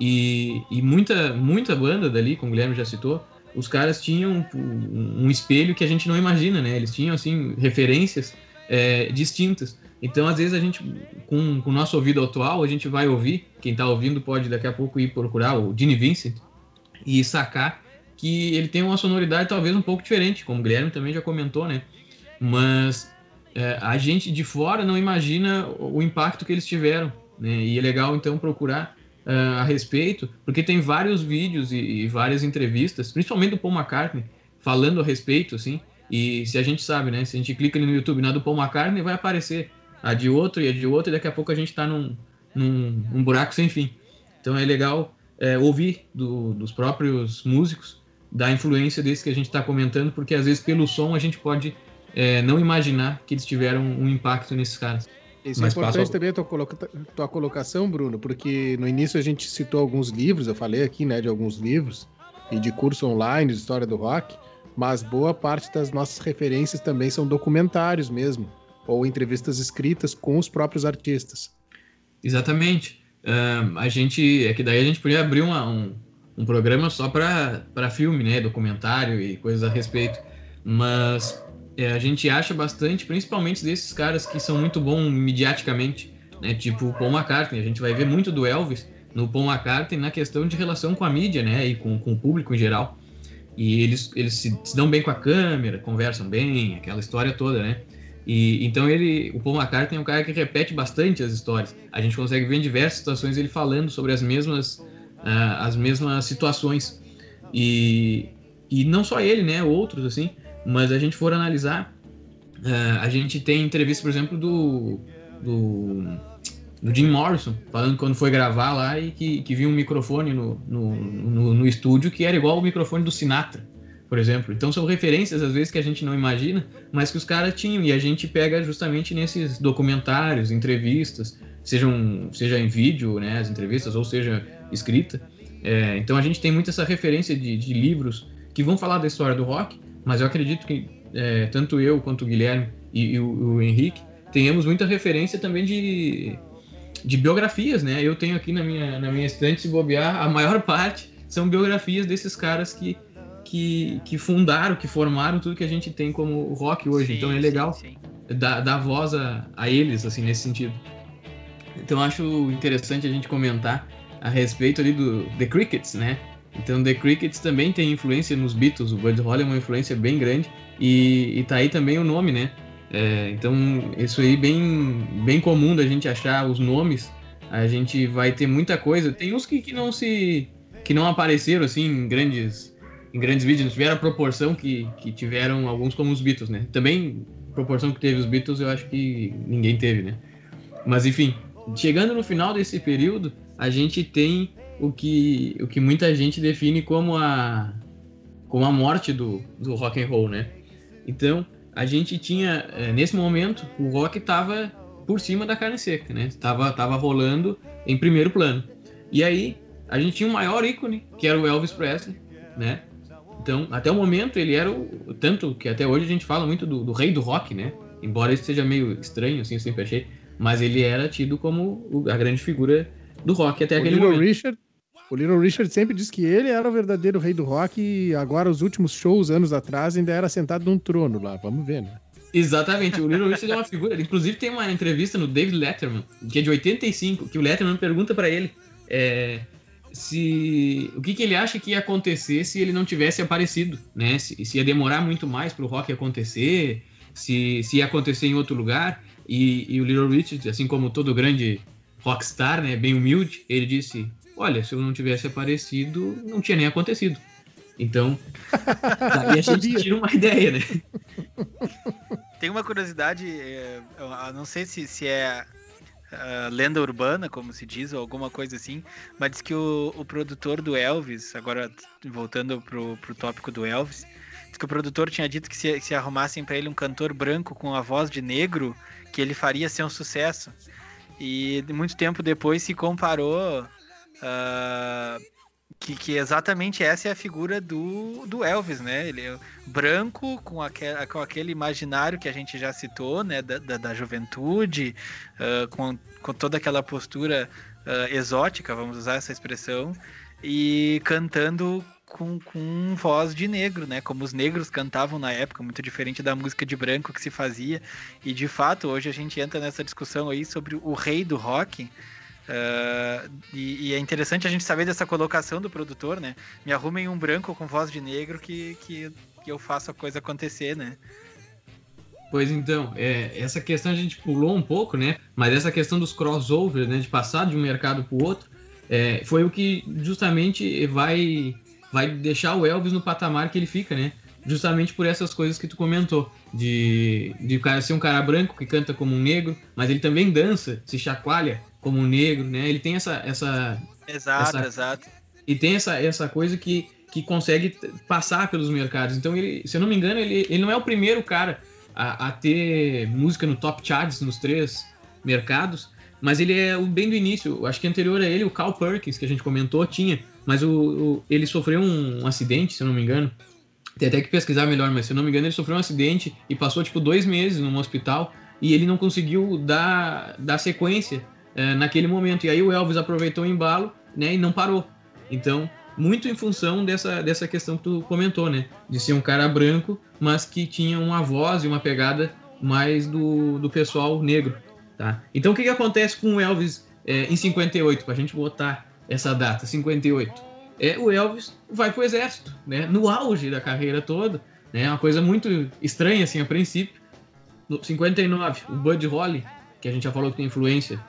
E, e muita, muita banda dali, como o Guilherme já citou, os caras tinham um, espelho que a gente não imagina, né? Eles tinham, assim, referências é, distintas. Então, às vezes, a gente, com, com o nosso ouvido atual, a gente vai ouvir, quem está ouvindo pode daqui a pouco ir procurar o Gene Vincent e sacar que ele tem uma sonoridade talvez um pouco diferente, como o Guilherme também já comentou, né? Mas é, a gente de fora não imagina o impacto que eles tiveram, né? E é legal, então, procurar uh, a respeito, porque tem vários vídeos e, e, várias entrevistas, principalmente do Paul McCartney, falando a respeito, assim. E se a gente sabe, né? Se a gente clica no YouTube na do Paul McCartney, vai aparecer a de outro e a de outro, e daqui a pouco a gente está num, num, num, buraco sem fim. Então é legal é, ouvir do, dos próprios músicos da influência desse que a gente está comentando, porque às vezes pelo som a gente pode é, não imaginar que eles tiveram um impacto nesses caras. Isso é Mas é importante também a tua, coloca... tua colocação, Bruno, porque no início a gente citou alguns livros, eu falei aqui, né, de alguns livros, e de curso online de história do rock, mas boa parte das nossas referências também são documentários mesmo, ou entrevistas escritas com os próprios artistas. Exatamente. Uh, a gente, é que daí a gente podia abrir uma, um, um programa só para filme, né, documentário e coisas a respeito, mas é, a gente acha bastante, principalmente desses caras que são muito bons mediaticamente, né? Tipo o Paul McCartney. A gente vai ver muito do Elvis no Paul McCartney na questão de relação com a mídia, né? E com, com o público em geral. E eles, eles se, se, dão bem com a câmera, conversam bem, aquela história toda, né? E então ele, o Paul McCartney é um cara que repete bastante as histórias. A gente consegue ver em diversas situações ele falando sobre as mesmas, uh, as mesmas situações. E, e não só ele, né? Outros assim. Mas a gente for analisar, uh, a gente tem entrevista, por exemplo, do, do, do, Jim Morrison, falando quando foi gravar lá e que, que viu um microfone no, no, no, no estúdio que era igual ao microfone do Sinatra, por exemplo. Então são referências, às vezes, que a gente não imagina, mas que os caras tinham. E a gente pega justamente nesses documentários, entrevistas, sejam, seja em vídeo, né, as entrevistas, ou seja escrita. É, então a gente tem muito essa referência de, de livros que vão falar da história do rock, mas eu acredito que é, tanto eu quanto o Guilherme e, e o, o, Henrique tenhamos muita referência também de, de biografias, né? Eu tenho aqui na minha, na minha estante, se bobear, a maior parte são biografias desses caras que, que, que fundaram, que formaram tudo que a gente tem como rock hoje. Sim, então é legal sim, sim. dar, dar voz a, a eles, assim, nesse sentido. Então acho interessante a gente comentar a respeito ali do The Crickets, né? Então The Crickets também tem influência nos Beatles, o Bud Holly é uma influência bem grande e, e tá aí também o nome, né? É, então isso aí bem, bem comum da gente achar os nomes, a gente vai ter muita coisa. Tem uns que, que não se que não apareceram assim em grandes em grandes vídeos, não tiveram a proporção que, que tiveram alguns como os Beatles, né? Também proporção que teve os Beatles, eu acho que ninguém teve, né? Mas enfim, chegando no final desse período, a gente tem o que, o que muita gente define como a, como a morte do, do rock and roll, né? Então, a gente tinha, eh, nesse momento, o rock estava por cima da carne seca, né? Tava, tava rolando em primeiro plano. E aí, a gente tinha o maior ícone, que era o Elvis Presley, né? Então, até o momento, ele era o. Tanto que até hoje a gente fala muito do, do rei do rock, né? Embora isso seja meio estranho, assim, eu sempre achei. Mas ele era tido como a grande figura do rock até O aquele Little, momento. Richard, o Little Richard sempre disse que ele era o verdadeiro rei do rock e agora os últimos shows, anos atrás, ainda era sentado num trono lá. Vamos ver, né? Exatamente, o Little Richard é uma figura. Inclusive tem uma entrevista no David Letterman, que é de 85, que o Letterman pergunta pra ele é, se o que, que ele acha que ia acontecer se ele não tivesse aparecido, né? Se, se ia demorar muito mais pro rock acontecer, se, se ia acontecer em outro lugar. E, e o Little Richard, assim como todo grande rockstar, né, bem humilde, ele disse: Olha, se eu não tivesse aparecido, não tinha nem acontecido. Então, daí a gente tira uma ideia, né? Tem uma curiosidade, é, não sei se, se é ah, lenda urbana, como se diz, ou alguma coisa assim, mas diz que o, o produtor do Elvis, agora voltando pro, pro tópico do Elvis, diz que o produtor tinha dito que se, se arrumassem para ele um cantor branco com a voz de negro, que ele faria ser um sucesso. E muito tempo depois se comparou ah, que, que exatamente essa é a figura do, do Elvis, né? Ele é branco, com, aquel, com aquele imaginário que a gente já citou, né? Da, da, da juventude, ah, com, com toda aquela postura ah, exótica, vamos usar essa expressão, e cantando com, com voz de negro, né? Como os negros cantavam na época, muito diferente da música de branco que se fazia. E de fato, hoje a gente entra nessa discussão aí sobre o rei do rock. Ah, e, e é interessante a gente saber dessa colocação do produtor, né? Me arrumem um branco com voz de negro que, que, que eu faço a coisa acontecer, né? Pois então, é, essa questão a gente pulou um pouco, né? Mas essa questão dos crossovers, né? De passar de um mercado para o outro, é, foi o que justamente vai, vai deixar o Elvis no patamar que ele fica, né? Justamente por essas coisas que tu comentou. De, de ser um cara branco que canta como um negro, mas ele também dança, se chacoalha como um negro, né? Ele tem essa, essa, Exato, Essa- exato. e tem essa, essa coisa que, que consegue passar pelos mercados. Então, ele, se eu não me engano, ele, ele não é o primeiro cara a, a ter música no top charts nos três mercados, mas ele é o bem do início. Acho que anterior a ele, o Carl Perkins, que a gente comentou, tinha, mas o, o- ele sofreu um, um acidente, se eu não me engano. Tem até que pesquisar melhor, mas se eu não me engano, ele sofreu um acidente e passou tipo dois meses num hospital e ele não conseguiu dar, dar sequência eh, naquele momento. E aí o Elvis aproveitou o embalo né, e não parou. Então, muito em função dessa, dessa questão que tu comentou, né? De ser um cara branco, mas que tinha uma voz e uma pegada mais do, do pessoal negro, tá? Então, o que, que acontece com o Elvis eh, em 58, pra gente botar essa data, 58? É, o Elvis vai pro exército, né? No auge da carreira toda, né? Uma coisa muito estranha, assim, a princípio. No 59, o Bud Holly, que a gente já falou que tem influência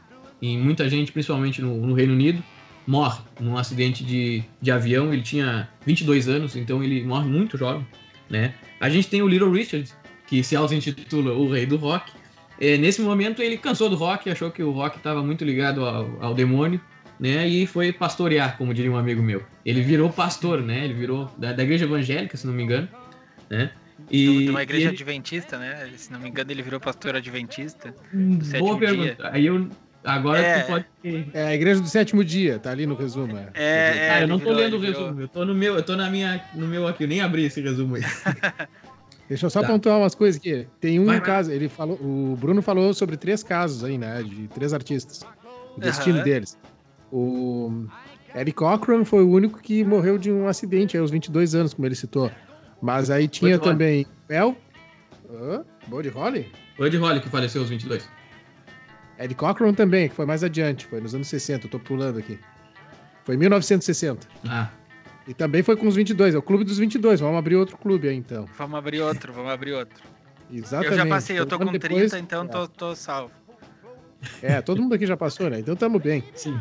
em muita gente, principalmente no, no Reino Unido, morre num acidente de, de avião. Ele tinha 22 anos, então ele morre muito jovem, né? A gente tem o Little Richard, que se auto-intitula o rei do rock. É, nesse momento ele cansou do rock, achou que o rock estava muito ligado ao, ao demônio, né? E foi pastorear, como diria um amigo meu. Ele virou pastor, né? Ele virou da, da igreja evangélica, se não me engano, né? E, de uma igreja ele- adventista, né? Se não me engano, ele virou pastor adventista. Boa sétimo pergunta. Aí eu agora É. tu pode É a igreja do sétimo dia, tá ali no resumo. É, É, Ah, eu não tô virou- lendo o resumo, eu tô no meu, eu tô na minha, no meu aqui, eu nem abri esse resumo aí. Deixa eu só Tá. pontuar umas coisas aqui. Tem um Vai, vai. caso, ele falou, o Bruno falou sobre três casos aí, né, de três artistas, o destino Aham. deles. O Eddie Cochran foi o único que morreu de um acidente aos 22 anos, como ele citou. Mas aí tinha Buddy também El... Hã? Buddy Holly? Buddy Holly, que faleceu aos 22. Eddie Cochran também, que foi mais adiante, foi nos anos 60, eu tô pulando aqui. Foi em 1960. Ah, E também foi com os 22, é o clube dos 22. Vamos abrir outro clube aí então. Vamos abrir outro, vamos abrir outro. Exatamente. Eu já passei, eu tô Um com ano 30, depois- então tô, tô salvo. É, todo mundo aqui já passou, né? Então tamo bem. sim.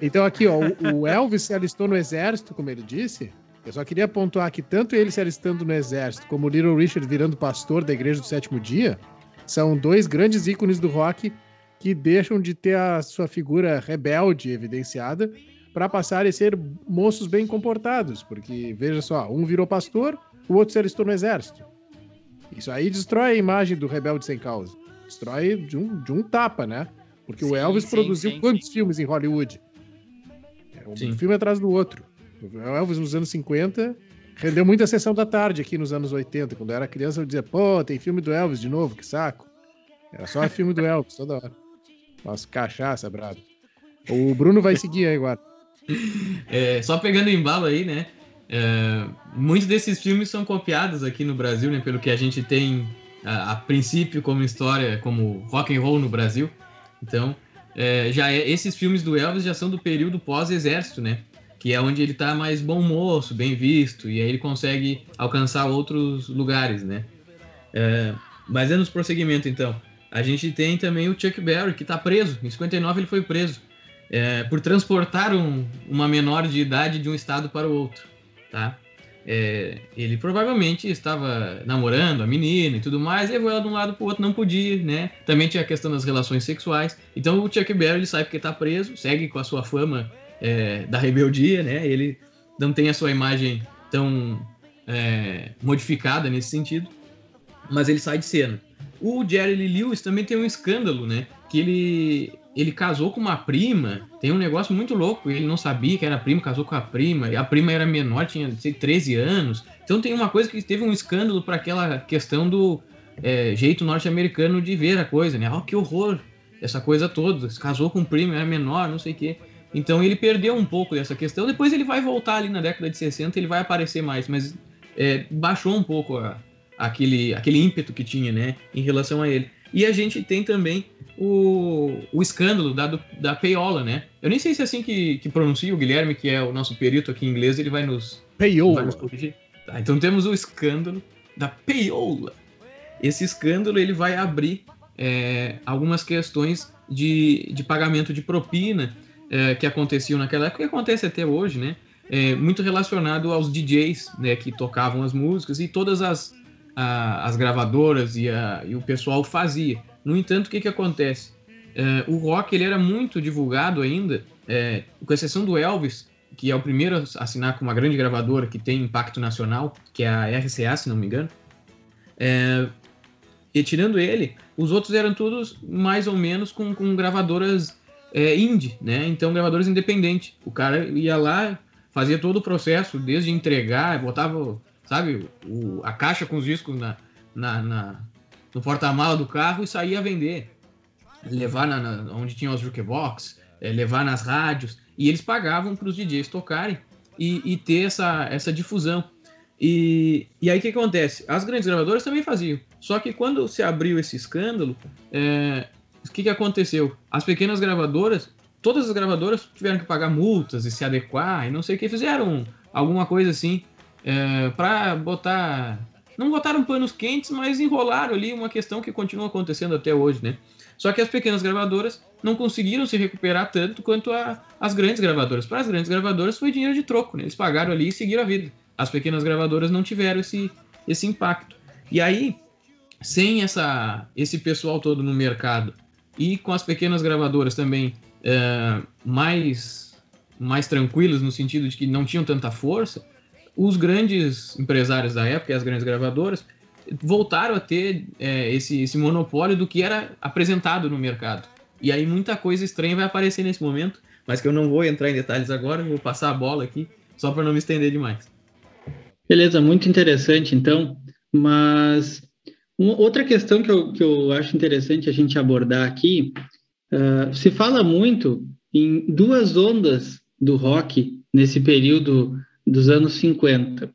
Então aqui, ó, o- o Elvis se alistou no exército, como ele disse. Eu só queria pontuar que tanto ele se alistando no exército como o Little Richard virando pastor da Igreja do Sétimo Dia são dois grandes ícones do rock que deixam de ter a sua figura rebelde evidenciada para passarem a ser moços bem comportados, porque veja só, um virou pastor, o outro se alistou no exército. Isso aí destrói a imagem do rebelde sem causa. Destrói de um, de um tapa, né? Porque o Sim, Elvis sim, produziu sim, quantos filmes em Hollywood? É um filme atrás do outro. O Elvis nos anos 50 rendeu muita sessão da tarde aqui nos anos 80. Quando eu era criança, eu dizia, pô, tem filme do Elvis de novo, que saco. Era só filme do Elvis toda hora. Nossa, cachaça, brabo. O Bruno vai seguir aí agora. É, só pegando embalo aí, né? é, muitos desses filmes são copiados aqui no Brasil, né? Pelo que a gente tem a, a princípio como história, como rock and roll no Brasil. Então, é, já é- esses filmes do Elvis já são do período pós-exército, né? Que é onde ele tá mais bom moço, bem visto, e aí ele consegue alcançar outros lugares, né? É, mas é nos prosseguimento, então. A gente tem também o Chuck Berry, que tá preso. Em 59 ele foi preso é, por transportar um- uma menor de idade de um estado para o outro, tá? É, ele provavelmente estava namorando a menina e tudo mais, levou ela de um lado para o outro, não podia, né? Também tinha a questão das relações sexuais. Então o Chuck Berry ele sai porque está preso, segue com a sua fama é, da rebeldia, né? Ele não tem a sua imagem tão é, modificada nesse sentido, mas ele sai de cena. O Jerry Lee Lewis também tem um escândalo, né? Que ele, ele casou com uma prima, tem um negócio muito louco, ele não sabia que era prima, casou com a prima, e a prima era menor, tinha sei, 13 anos. Então tem uma coisa que teve um escândalo para aquela questão do é, jeito norte-americano de ver a coisa, né? Oh, que horror! Essa coisa toda, se casou com prima, era menor, não sei o quê. Então ele perdeu um pouco dessa questão. Depois ele vai voltar ali na década de 60, ele vai aparecer mais, mas é, baixou um pouco a, aquele, aquele ímpeto que tinha, né, em relação a ele. E a gente tem também o, o escândalo da, da Payola, né? Eu nem sei se é assim que, que pronuncia o Guilherme, que é o nosso perito aqui em inglês, ele vai nos, vai Payola. nos corrigir. Tá, então temos o escândalo da Payola. Esse escândalo ele vai abrir é, algumas questões de, de pagamento de propina é, que aconteciam naquela época e acontece até hoje, né? É, muito relacionado aos DJs né, que tocavam as músicas e todas as, a- as gravadoras e, a- e o pessoal fazia. No entanto, o que, que acontece? É, o rock ele era muito divulgado ainda, é, com exceção do Elvis, que é o primeiro a assinar com uma grande gravadora que tem impacto nacional, que é a RCA, se não me engano. É, e tirando ele, os outros eram todos mais ou menos com, com gravadoras é, indie, né? Então, gravadoras independentes. O cara ia lá, fazia todo o processo, desde entregar, botava, sabe, o- a caixa com os discos na, na, na- no porta-mala do carro e saía a vender. Levar na, na- onde tinha os jukebox, é, levar nas rádios. E eles pagavam para os DJs tocarem e, e ter essa, essa difusão. E, e aí o que acontece? As grandes gravadoras também faziam. Só que quando se abriu esse escândalo, é, o que, que aconteceu? As pequenas gravadoras, todas as gravadoras tiveram que pagar multas e se adequar e não sei o que, fizeram alguma coisa assim é, para botar. Não botaram panos quentes, mas enrolaram ali uma questão que continua acontecendo até hoje, né? Só que as pequenas gravadoras não conseguiram se recuperar tanto quanto a- as grandes gravadoras. Para as grandes gravadoras foi dinheiro de troco, né? Eles pagaram ali e seguiram a vida. As pequenas gravadoras não tiveram esse, esse impacto. E aí, sem essa, esse pessoal todo no mercado e com as pequenas gravadoras também é, mais, mais tranquilas no sentido de que não tinham tanta força, os grandes empresários da época e as grandes gravadoras voltaram a ter é, esse, esse monopólio do que era apresentado no mercado. E aí muita coisa estranha vai aparecer nesse momento, mas que eu não vou entrar em detalhes agora, vou passar a bola aqui, só para não me estender demais. Beleza, muito interessante, então. Mas uma outra questão que eu, que eu acho interessante a gente abordar aqui, uh, se fala muito em duas ondas do rock nesse período dos anos 50.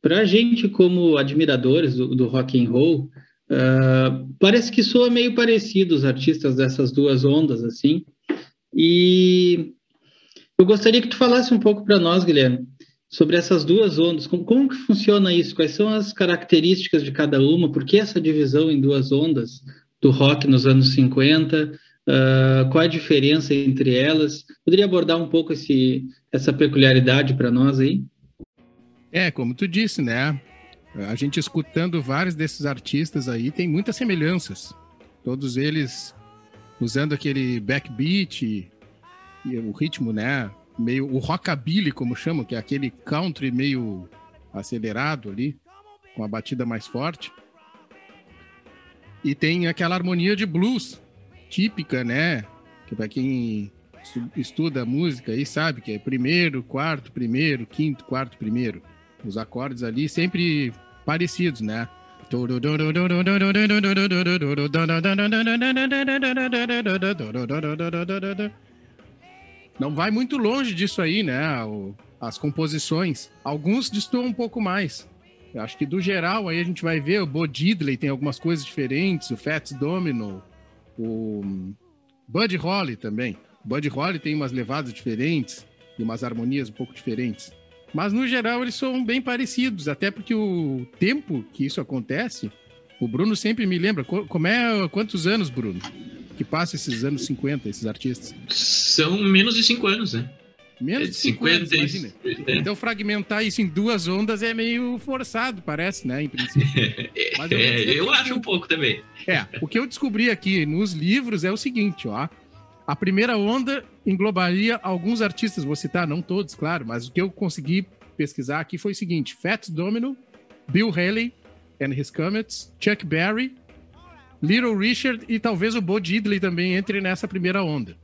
Para a gente, como admiradores do, do rock and roll, uh, parece que soa meio parecido os artistas dessas duas ondas, assim. E eu gostaria que tu falasse um pouco para nós, Guilherme, sobre essas duas ondas. Como, como, que funciona isso? Quais são as características de cada uma? Por que essa divisão em duas ondas do rock nos anos 50? Uh, qual a diferença entre elas? Poderia abordar um pouco esse, essa peculiaridade para nós aí? É, como tu disse, né? A gente escutando vários desses artistas aí tem muitas semelhanças. Todos eles usando aquele backbeat e, e o ritmo, né? Meio o rockabilly, como chamam, que é aquele country meio acelerado ali, com a batida mais forte. E tem aquela harmonia de blues típica, né? Que para quem estuda música aí sabe que é primeiro, quarto, primeiro, quinto, quarto, primeiro. Os acordes ali sempre parecidos, né? Não vai muito longe disso aí, né? As composições. Alguns destoam um pouco mais. Eu acho que do geral aí a gente vai ver o Bo Diddley tem algumas coisas diferentes, o Fats Domino, o Buddy Holly também. Buddy Holly tem umas levadas diferentes e umas harmonias um pouco diferentes. Mas no geral eles são bem parecidos, até porque o tempo que isso acontece, o Bruno sempre me lembra. Como é quantos anos, Bruno? Que passa esses anos 50, esses artistas? São menos de 5 anos, né? Menos de 50, anos, imagina. É. Então fragmentar isso em duas ondas é meio forçado, parece, né? Em princípio. Mas eu, é, eu acho um pouco também. É, o que eu descobri aqui nos livros é o seguinte, ó. A primeira onda englobaria alguns artistas, vou citar, não todos, claro, mas o que eu consegui pesquisar aqui foi o seguinte: Fats Domino, Bill Haley and His Comets, Chuck Berry, Little Richard e talvez o Bo Diddley também entre nessa primeira onda.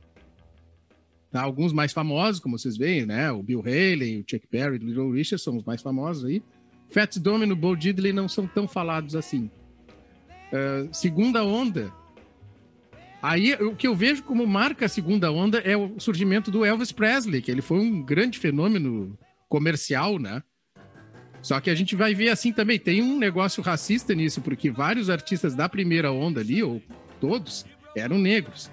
Tá, alguns mais famosos, como vocês veem, né? O Bill Haley, o Chuck Berry, o Little Richard são os mais famosos aí. Fats Domino, Bo Diddley não são tão falados assim. Uh, segunda onda, Aí o que eu vejo como marca a segunda onda é o surgimento do Elvis Presley, que ele foi um grande fenômeno comercial, né? Só que a gente vai ver assim também, tem um negócio racista nisso, porque vários artistas da primeira onda ali, ou todos, eram negros.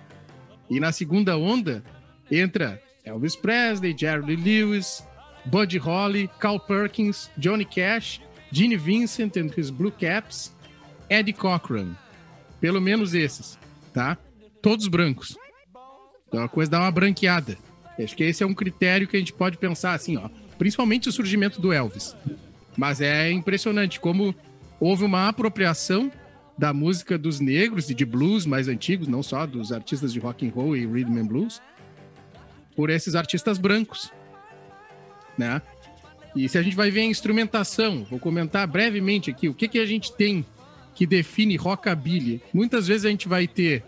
E na segunda onda entra Elvis Presley, Jerry Lewis, Buddy Holly, Carl Perkins, Johnny Cash, Gene Vincent and his Blue Caps, Eddie Cochran. Pelo menos esses, tá? todos brancos. Então a coisa dá uma branqueada. Acho que esse é um critério que a gente pode pensar assim, ó. Principalmente o surgimento do Elvis. Mas é impressionante como houve uma apropriação da música dos negros e de blues mais antigos, não só dos artistas de rock and roll e rhythm and blues, por esses artistas brancos, né? E se a gente vai ver a instrumentação, vou comentar brevemente aqui o que, que a gente tem que define rockabilly. Muitas vezes a gente vai ter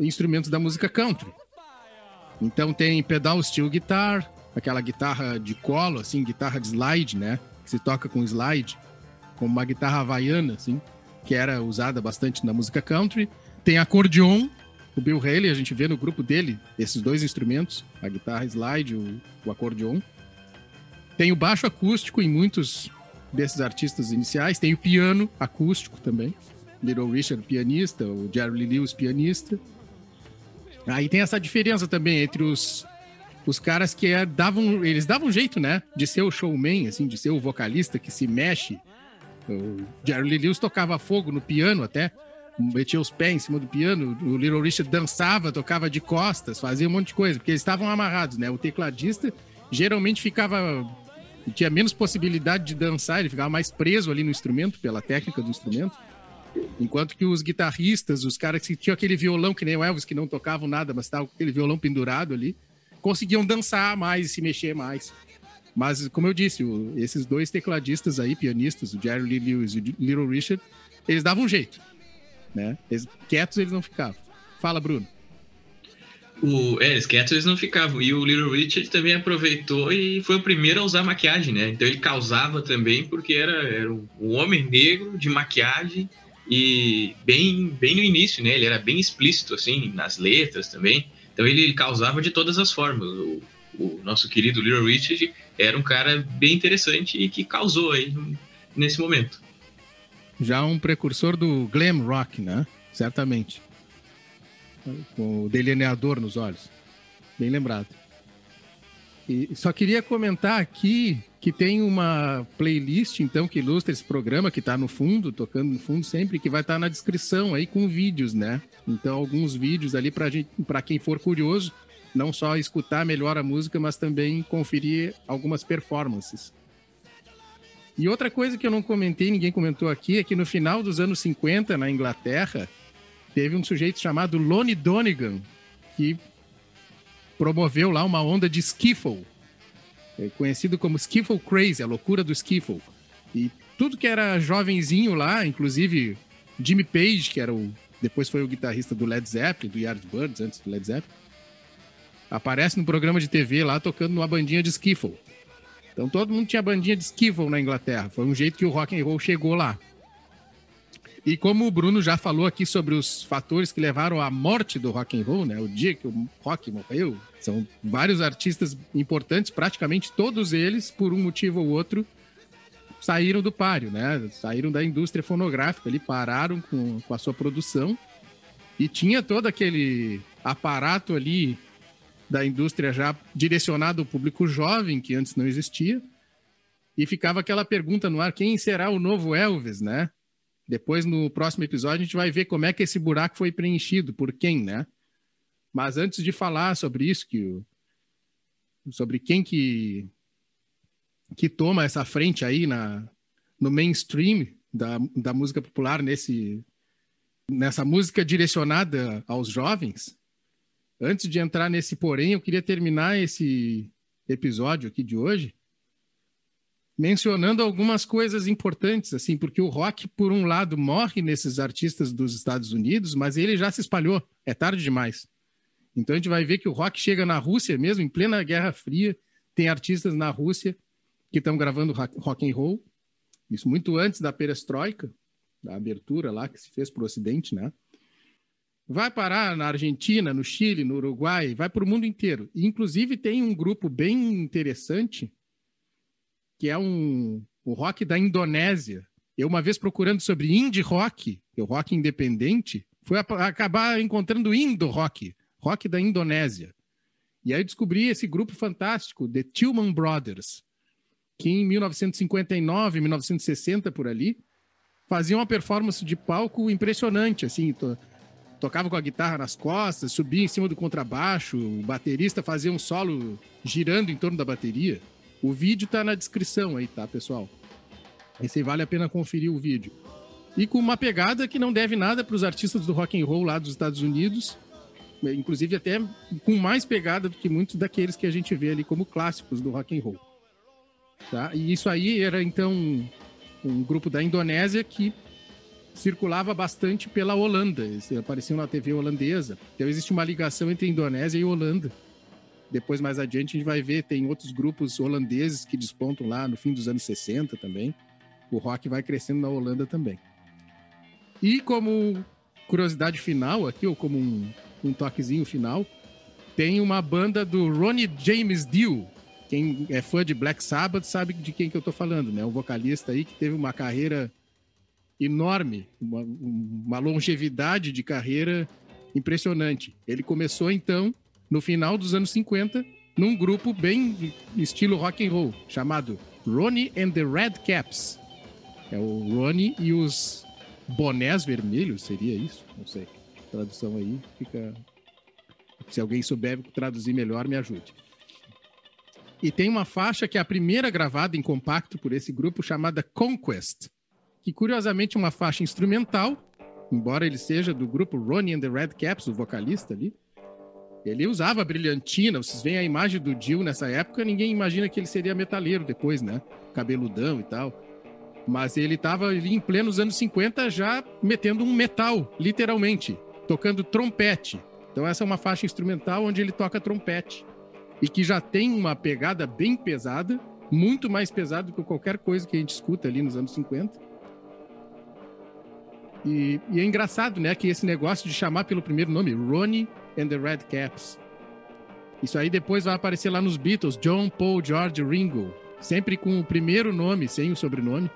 instrumentos da música country. Então tem pedal steel guitar, aquela guitarra de colo, assim, guitarra de slide, né? Que se toca com slide, como uma guitarra havaiana, assim, que era usada bastante na música country. Tem acordeon, o Bill Haley, a gente vê no grupo dele esses dois instrumentos, a guitarra slide, o, o acordeon. Tem o baixo acústico em muitos desses artistas iniciais, tem o piano acústico também. Little Richard, pianista, o Jerry Lee Lewis, pianista. Aí tem essa diferença também entre os, os caras que é, davam. Eles davam jeito, né? De ser o showman, assim, de ser o vocalista que se mexe. O Jerry Lee Lewis tocava fogo no piano até. Metia os pés em cima do piano. O Little Richard dançava, tocava de costas, fazia um monte de coisa, porque eles estavam amarrados, né? O tecladista geralmente ficava. Tinha menos possibilidade de dançar, ele ficava mais preso ali no instrumento, pela técnica do instrumento. Enquanto que os guitarristas, os caras que tinham aquele violão, que nem o Elvis, que não tocavam nada, mas estavam com aquele violão pendurado ali, conseguiam dançar mais e se mexer mais. Mas, como eu disse, o, esses dois tecladistas aí, pianistas, o Jerry Lee Lewis e o Little Richard, eles davam um jeito. Né? Eles, quietos eles não ficavam. Fala, Bruno. O, é, eles quietos eles não ficavam. E o Little Richard também aproveitou e foi o primeiro a usar maquiagem, né? Então ele causava também, porque era, era um homem negro de maquiagem e bem, bem no início, né? Ele era bem explícito, assim, nas letras também. Então ele causava de todas as formas. O, o nosso querido Little Richard era um cara bem interessante e que causou aí nesse momento. Já um precursor do glam rock, né? Certamente. Com o delineador nos olhos. Bem lembrado. E só queria comentar aqui que tem uma playlist, então, que ilustra esse programa, que está no fundo, tocando no fundo sempre, que vai estar tá na descrição aí com vídeos, né? Então, alguns vídeos ali para quem for curioso, não só escutar melhor a música, mas também conferir algumas performances. E outra coisa que eu não comentei, ninguém comentou aqui, é que no final dos anos 50, na Inglaterra, teve um sujeito chamado Lonnie Donegan, que promoveu lá uma onda de skiffle, é conhecido como skiffle crazy, a loucura do skiffle. E tudo que era jovenzinho lá, inclusive Jimmy Page, que era o depois foi o guitarrista do Led Zeppelin, do Yardbirds, antes do Led Zeppelin, aparece no programa de TV lá tocando numa bandinha de skiffle. Então todo mundo tinha bandinha de skiffle na Inglaterra. Foi um jeito que o rock and roll chegou lá. E como o Bruno já falou aqui sobre os fatores que levaram à morte do rock and roll, né? O dia que o rock morreu, são vários artistas importantes, praticamente todos eles, por um motivo ou outro, saíram do páreo, né? Saíram da indústria fonográfica, ali pararam com, com a sua produção e tinha todo aquele aparato ali da indústria já direcionado ao público jovem, que antes não existia. E ficava aquela pergunta no ar: quem será o novo Elvis, né? Depois, no próximo episódio, a gente vai ver como é que esse buraco foi preenchido, por quem, né? Mas antes de falar sobre isso, que sobre quem que, que toma essa frente aí na, no mainstream da, da música popular, nesse, nessa música direcionada aos jovens, Antes de entrar nesse porém, eu queria terminar esse episódio aqui de hoje mencionando algumas coisas importantes, assim, porque o rock, por um lado, morre nesses artistas dos Estados Unidos, mas ele já se espalhou, é tarde demais. Então a gente vai ver que o rock chega na Rússia mesmo, em plena Guerra Fria, tem artistas na Rússia que estão gravando rock and roll, isso muito antes da perestroika, da abertura lá que se fez para o Ocidente, né? Vai parar na Argentina, no Chile, no Uruguai, vai para o mundo inteiro. E, inclusive, tem um grupo bem interessante, que é um, o rock da Indonésia. Eu, uma vez procurando sobre indie rock, o rock independente, fui acabar encontrando Indo Rock, rock da Indonésia. E aí descobri esse grupo fantástico, The Tillman Brothers, que em 1959, 1960 por ali, faziam uma performance de palco impressionante, assim, tocava com a guitarra nas costas, subia em cima do contrabaixo, o baterista fazia um solo girando em torno da bateria. O vídeo tá na descrição aí, tá, pessoal? Esse vale a pena conferir o vídeo. E com uma pegada que não deve nada para os artistas do rock and roll lá dos Estados Unidos, inclusive até com mais pegada do que muitos daqueles que a gente vê ali como clássicos do rock and roll. Tá? E isso aí era então um grupo da Indonésia que circulava bastante pela Holanda. Eles apareciam na TV holandesa. Então existe uma ligação entre Indonésia e Holanda. Depois, mais adiante, a gente vai ver, tem outros grupos holandeses que despontam lá no fim dos anos 60 também. O rock vai crescendo na Holanda também. E como curiosidade final aqui, ou como um, um toquezinho final, tem uma banda do Ronnie James Dio. Quem é fã de Black Sabbath sabe de quem que eu estou falando, né? Um vocalista aí que teve uma carreira enorme, uma, uma longevidade de carreira impressionante. Ele começou então no final dos anos 50 num grupo bem estilo rock and roll chamado Ronnie and the Red Caps. É o Ronnie e os bonés vermelhos, seria isso? Não sei. tradução aí fica. Se alguém souber traduzir melhor, me ajude. E tem uma faixa que é a primeira gravada em compacto por esse grupo chamada Conquest que curiosamente é uma faixa instrumental, embora ele seja do grupo Ronnie and the Red Caps, o vocalista ali. Ele usava brilhantina, vocês veem a imagem do Dio nessa época, ninguém imagina que ele seria metaleiro depois, né? Cabeludão e tal. Mas ele estava ali em plenos anos 50 já metendo um metal, literalmente, tocando trompete. Então essa é uma faixa instrumental onde ele toca trompete e que já tem uma pegada bem pesada, muito mais pesada do que qualquer coisa que a gente escuta ali nos anos 50 e, e, é engraçado, né, que esse negócio de chamar pelo primeiro nome, Ronnie and the Red Caps. Isso aí depois vai aparecer lá nos Beatles, John, Paul, George, Ringo. Sempre com o primeiro nome, sem o sobrenome.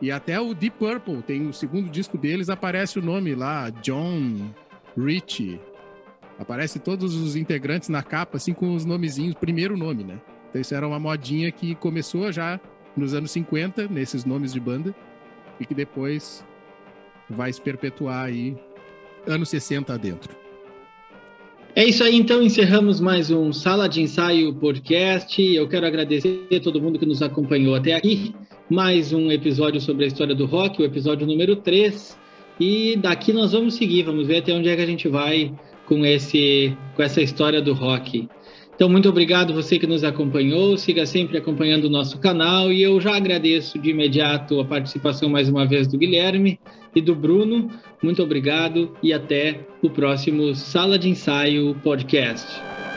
E até o Deep Purple, tem o segundo disco deles, aparece o nome lá, John, Richie. Aparece todos os integrantes na capa, assim, com os nomezinhos, primeiro nome, né? Então isso era uma modinha que começou já nos anos 50, nesses nomes de banda, e que depois vai se perpetuar aí anos 60 adentro. É isso aí, então encerramos mais um Sala de Ensaio podcast. Eu quero agradecer a todo mundo que nos acompanhou até aqui. Mais um episódio sobre a história do rock, o episódio número 3. E daqui nós vamos seguir, vamos ver até onde é que a gente vai com, esse, com essa história do rock. Então, muito obrigado você que nos acompanhou. Siga sempre acompanhando o nosso canal. E eu já agradeço de imediato a participação mais uma vez do Guilherme e do Bruno. Muito obrigado e até o próximo Sala de Ensaio Podcast.